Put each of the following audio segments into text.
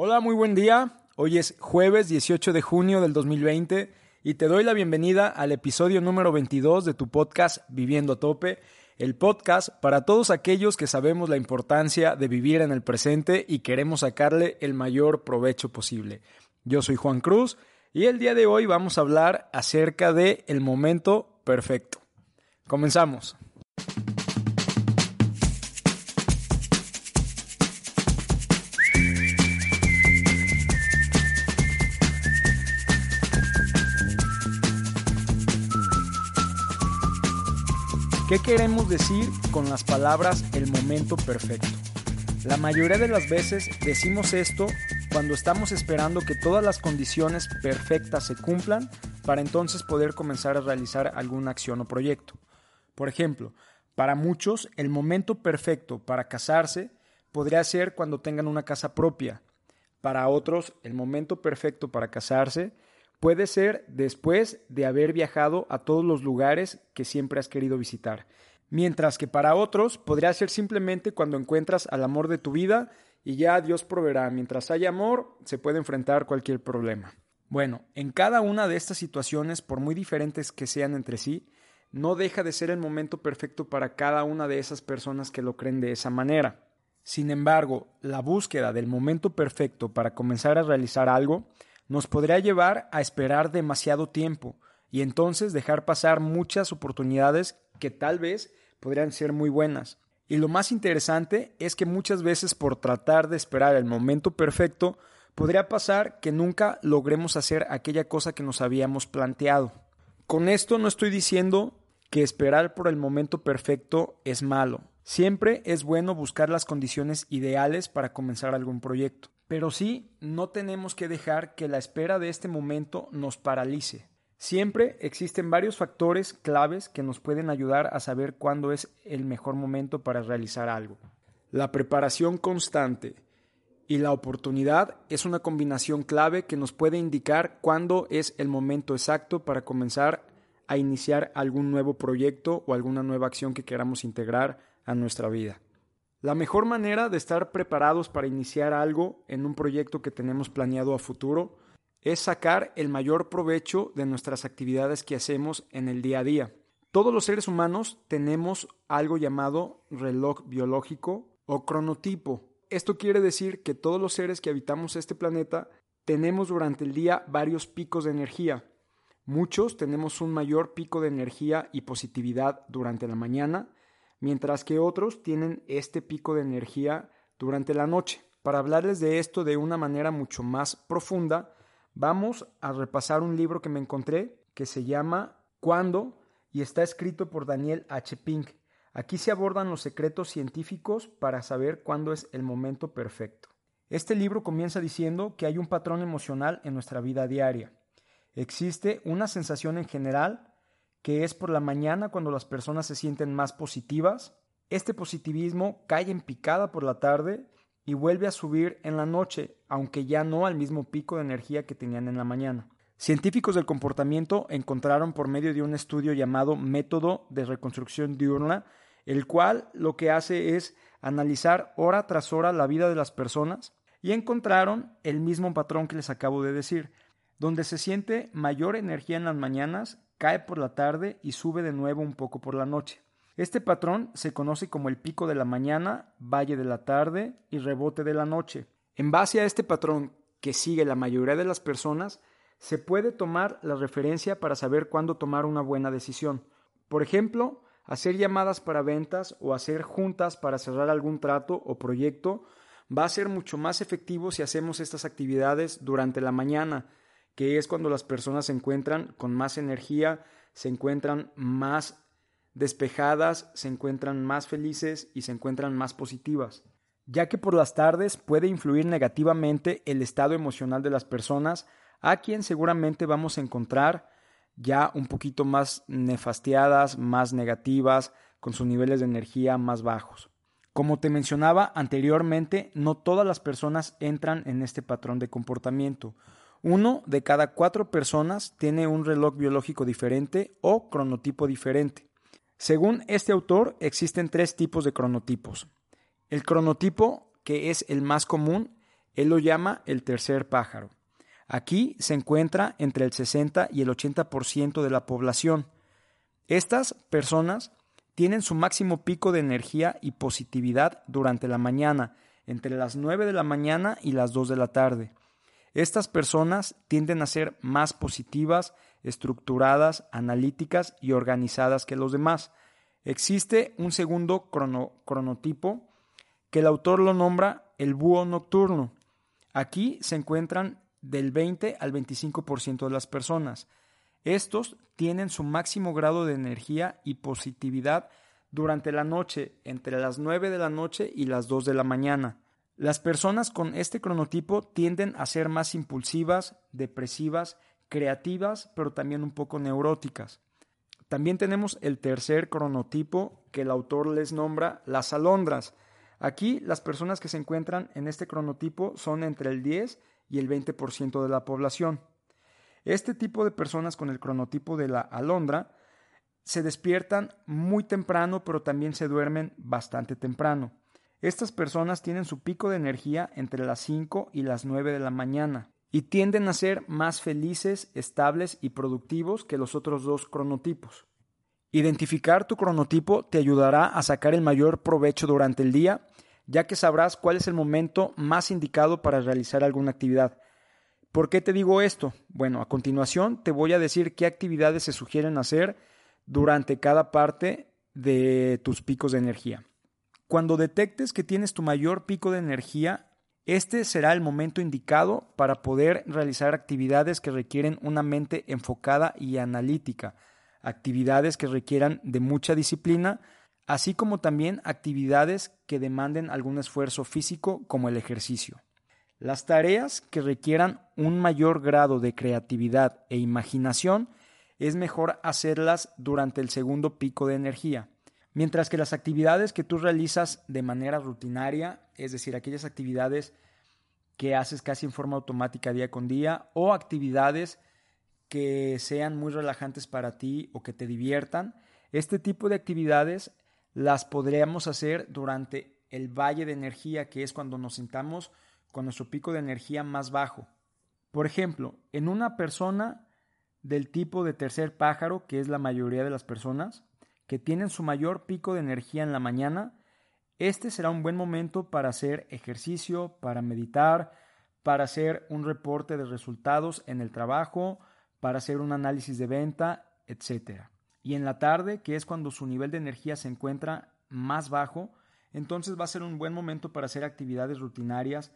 Hola, muy buen día. Hoy es jueves 18 de junio del 2020 y te doy la bienvenida al episodio número 22 de tu podcast Viviendo a Tope, el podcast para todos aquellos que sabemos la importancia de vivir en el presente y queremos sacarle el mayor provecho posible. Yo soy Juan Cruz y el día de hoy vamos a hablar acerca de el momento perfecto. Comenzamos. ¿Qué queremos decir con las palabras el momento perfecto? La mayoría de las veces decimos esto cuando estamos esperando que todas las condiciones perfectas se cumplan para entonces poder comenzar a realizar alguna acción o proyecto. Por ejemplo, para muchos el momento perfecto para casarse podría ser cuando tengan una casa propia. Para otros el momento perfecto para casarse Puede ser después de haber viajado a todos los lugares que siempre has querido visitar. Mientras que para otros podría ser simplemente cuando encuentras al amor de tu vida y ya Dios proveerá. Mientras haya amor, se puede enfrentar cualquier problema. Bueno, en cada una de estas situaciones, por muy diferentes que sean entre sí, no deja de ser el momento perfecto para cada una de esas personas que lo creen de esa manera. Sin embargo, la búsqueda del momento perfecto para comenzar a realizar algo nos podría llevar a esperar demasiado tiempo y entonces dejar pasar muchas oportunidades que tal vez podrían ser muy buenas. Y lo más interesante es que muchas veces por tratar de esperar el momento perfecto, podría pasar que nunca logremos hacer aquella cosa que nos habíamos planteado. Con esto no estoy diciendo que esperar por el momento perfecto es malo. Siempre es bueno buscar las condiciones ideales para comenzar algún proyecto. Pero sí, no tenemos que dejar que la espera de este momento nos paralice. Siempre existen varios factores claves que nos pueden ayudar a saber cuándo es el mejor momento para realizar algo. La preparación constante y la oportunidad es una combinación clave que nos puede indicar cuándo es el momento exacto para comenzar a iniciar algún nuevo proyecto o alguna nueva acción que queramos integrar a nuestra vida. La mejor manera de estar preparados para iniciar algo en un proyecto que tenemos planeado a futuro es sacar el mayor provecho de nuestras actividades que hacemos en el día a día. Todos los seres humanos tenemos algo llamado reloj biológico o cronotipo. Esto quiere decir que todos los seres que habitamos este planeta tenemos durante el día varios picos de energía. Muchos tenemos un mayor pico de energía y positividad durante la mañana mientras que otros tienen este pico de energía durante la noche. Para hablarles de esto de una manera mucho más profunda, vamos a repasar un libro que me encontré que se llama ¿Cuándo? y está escrito por Daniel H. Pink. Aquí se abordan los secretos científicos para saber cuándo es el momento perfecto. Este libro comienza diciendo que hay un patrón emocional en nuestra vida diaria. Existe una sensación en general que es por la mañana cuando las personas se sienten más positivas. Este positivismo cae en picada por la tarde y vuelve a subir en la noche, aunque ya no al mismo pico de energía que tenían en la mañana. Científicos del comportamiento encontraron por medio de un estudio llamado método de reconstrucción diurna, el cual lo que hace es analizar hora tras hora la vida de las personas y encontraron el mismo patrón que les acabo de decir, donde se siente mayor energía en las mañanas cae por la tarde y sube de nuevo un poco por la noche. Este patrón se conoce como el pico de la mañana, valle de la tarde y rebote de la noche. En base a este patrón que sigue la mayoría de las personas, se puede tomar la referencia para saber cuándo tomar una buena decisión. Por ejemplo, hacer llamadas para ventas o hacer juntas para cerrar algún trato o proyecto va a ser mucho más efectivo si hacemos estas actividades durante la mañana, que es cuando las personas se encuentran con más energía, se encuentran más despejadas, se encuentran más felices y se encuentran más positivas, ya que por las tardes puede influir negativamente el estado emocional de las personas, a quien seguramente vamos a encontrar ya un poquito más nefastiadas, más negativas, con sus niveles de energía más bajos. Como te mencionaba anteriormente, no todas las personas entran en este patrón de comportamiento. Uno de cada cuatro personas tiene un reloj biológico diferente o cronotipo diferente. Según este autor, existen tres tipos de cronotipos. El cronotipo, que es el más común, Él lo llama el tercer pájaro. Aquí se encuentra entre el 60 y el 80% de la población. Estas personas tienen su máximo pico de energía y positividad durante la mañana, entre las 9 de la mañana y las 2 de la tarde. Estas personas tienden a ser más positivas, estructuradas, analíticas y organizadas que los demás. Existe un segundo cronotipo que el autor lo nombra el búho nocturno. Aquí se encuentran del 20 al 25% de las personas. Estos tienen su máximo grado de energía y positividad durante la noche, entre las 9 de la noche y las 2 de la mañana. Las personas con este cronotipo tienden a ser más impulsivas, depresivas, creativas, pero también un poco neuróticas. También tenemos el tercer cronotipo que el autor les nombra las alondras. Aquí las personas que se encuentran en este cronotipo son entre el 10 y el 20% de la población. Este tipo de personas con el cronotipo de la alondra se despiertan muy temprano, pero también se duermen bastante temprano. Estas personas tienen su pico de energía entre las 5 y las 9 de la mañana y tienden a ser más felices, estables y productivos que los otros dos cronotipos. Identificar tu cronotipo te ayudará a sacar el mayor provecho durante el día, ya que sabrás cuál es el momento más indicado para realizar alguna actividad. ¿Por qué te digo esto? Bueno, a continuación te voy a decir qué actividades se sugieren hacer durante cada parte de tus picos de energía. Cuando detectes que tienes tu mayor pico de energía, este será el momento indicado para poder realizar actividades que requieren una mente enfocada y analítica, actividades que requieran de mucha disciplina, así como también actividades que demanden algún esfuerzo físico como el ejercicio. Las tareas que requieran un mayor grado de creatividad e imaginación es mejor hacerlas durante el segundo pico de energía. Mientras que las actividades que tú realizas de manera rutinaria, es decir, aquellas actividades que haces casi en forma automática día con día, o actividades que sean muy relajantes para ti o que te diviertan, este tipo de actividades las podríamos hacer durante el valle de energía, que es cuando nos sentamos con nuestro pico de energía más bajo. Por ejemplo, en una persona del tipo de tercer pájaro, que es la mayoría de las personas, que tienen su mayor pico de energía en la mañana, este será un buen momento para hacer ejercicio, para meditar, para hacer un reporte de resultados en el trabajo, para hacer un análisis de venta, etc. Y en la tarde, que es cuando su nivel de energía se encuentra más bajo, entonces va a ser un buen momento para hacer actividades rutinarias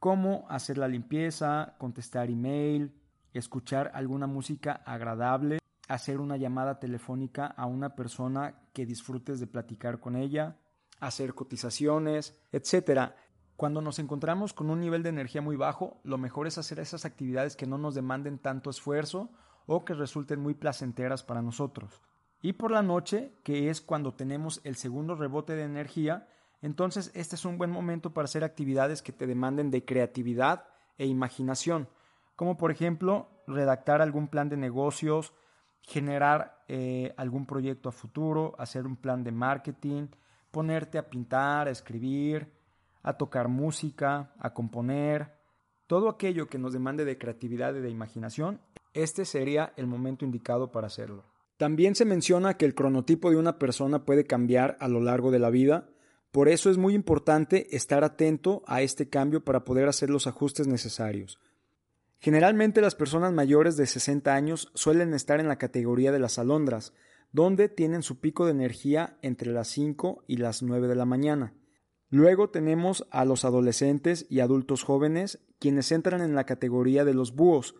como hacer la limpieza, contestar email, escuchar alguna música agradable hacer una llamada telefónica a una persona que disfrutes de platicar con ella, hacer cotizaciones, etc. Cuando nos encontramos con un nivel de energía muy bajo, lo mejor es hacer esas actividades que no nos demanden tanto esfuerzo o que resulten muy placenteras para nosotros. Y por la noche, que es cuando tenemos el segundo rebote de energía, entonces este es un buen momento para hacer actividades que te demanden de creatividad e imaginación, como por ejemplo redactar algún plan de negocios, generar eh, algún proyecto a futuro, hacer un plan de marketing, ponerte a pintar, a escribir, a tocar música, a componer, todo aquello que nos demande de creatividad y de imaginación, este sería el momento indicado para hacerlo. También se menciona que el cronotipo de una persona puede cambiar a lo largo de la vida, por eso es muy importante estar atento a este cambio para poder hacer los ajustes necesarios. Generalmente las personas mayores de 60 años suelen estar en la categoría de las alondras, donde tienen su pico de energía entre las 5 y las 9 de la mañana. Luego tenemos a los adolescentes y adultos jóvenes, quienes entran en la categoría de los búhos.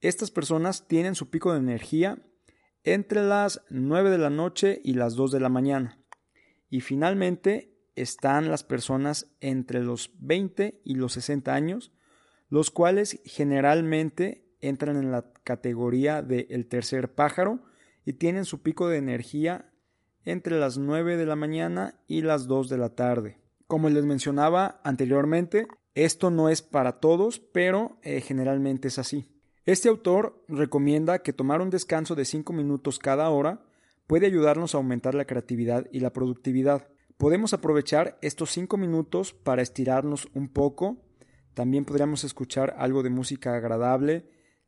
Estas personas tienen su pico de energía entre las 9 de la noche y las 2 de la mañana. Y finalmente están las personas entre los 20 y los 60 años, los cuales generalmente entran en la categoría de el tercer pájaro y tienen su pico de energía entre las 9 de la mañana y las 2 de la tarde. Como les mencionaba anteriormente, esto no es para todos, pero eh, generalmente es así. Este autor recomienda que tomar un descanso de 5 minutos cada hora puede ayudarnos a aumentar la creatividad y la productividad. Podemos aprovechar estos 5 minutos para estirarnos un poco, También podríamos escuchar algo de música agradable,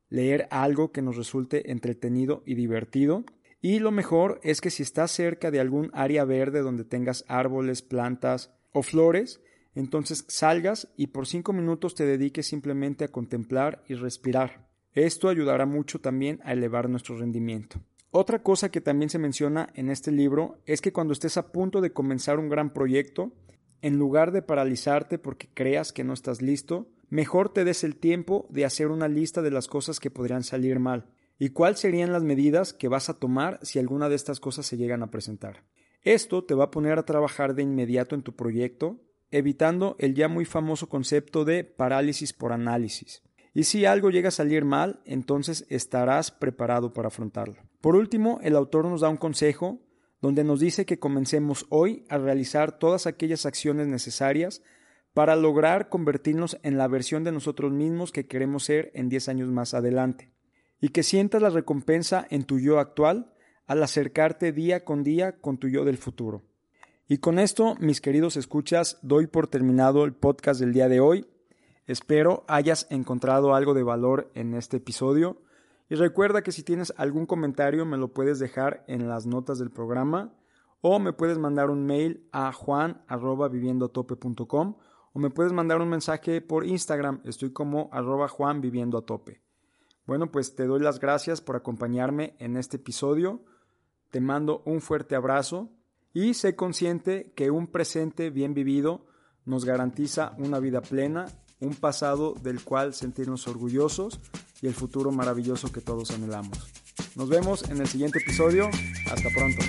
leer algo que nos resulte entretenido y divertido. Y lo mejor es que si estás cerca de algún área verde donde tengas árboles, plantas o flores, entonces salgas y por cinco minutos te dediques simplemente a contemplar y respirar. Esto ayudará mucho también a elevar nuestro rendimiento. Otra cosa que también se menciona en este libro es que cuando estés a punto de comenzar un gran proyecto, en lugar de paralizarte porque creas que no estás listo, mejor te des el tiempo de hacer una lista de las cosas que podrían salir mal y cuáles serían las medidas que vas a tomar si alguna de estas cosas se llegan a presentar. Esto te va a poner a trabajar de inmediato en tu proyecto, evitando el ya muy famoso concepto de parálisis por análisis. Y si algo llega a salir mal, entonces estarás preparado para afrontarlo. Por último, el autor nos da un consejo donde nos dice que comencemos hoy a realizar todas aquellas acciones necesarias para lograr convertirnos en la versión de nosotros mismos que queremos ser en 10 años más adelante. Y que sientas la recompensa en tu yo actual al acercarte día con día con tu yo del futuro. Y con esto, mis queridos escuchas, doy por terminado el podcast del día de hoy. Espero hayas encontrado algo de valor en este episodio. Y recuerda que si tienes algún comentario me lo puedes dejar en las notas del programa o me puedes mandar un mail a juan@viviendoatope.com o me puedes mandar un mensaje por Instagram, estoy como arroba Juan Viviendo a Tope. Bueno, pues te doy las gracias por acompañarme en este episodio, te mando un fuerte abrazo y sé consciente que un presente bien vivido nos garantiza una vida plena, un pasado del cual sentirnos orgullosos y el futuro maravilloso que todos anhelamos. Nos vemos en el siguiente episodio, hasta pronto.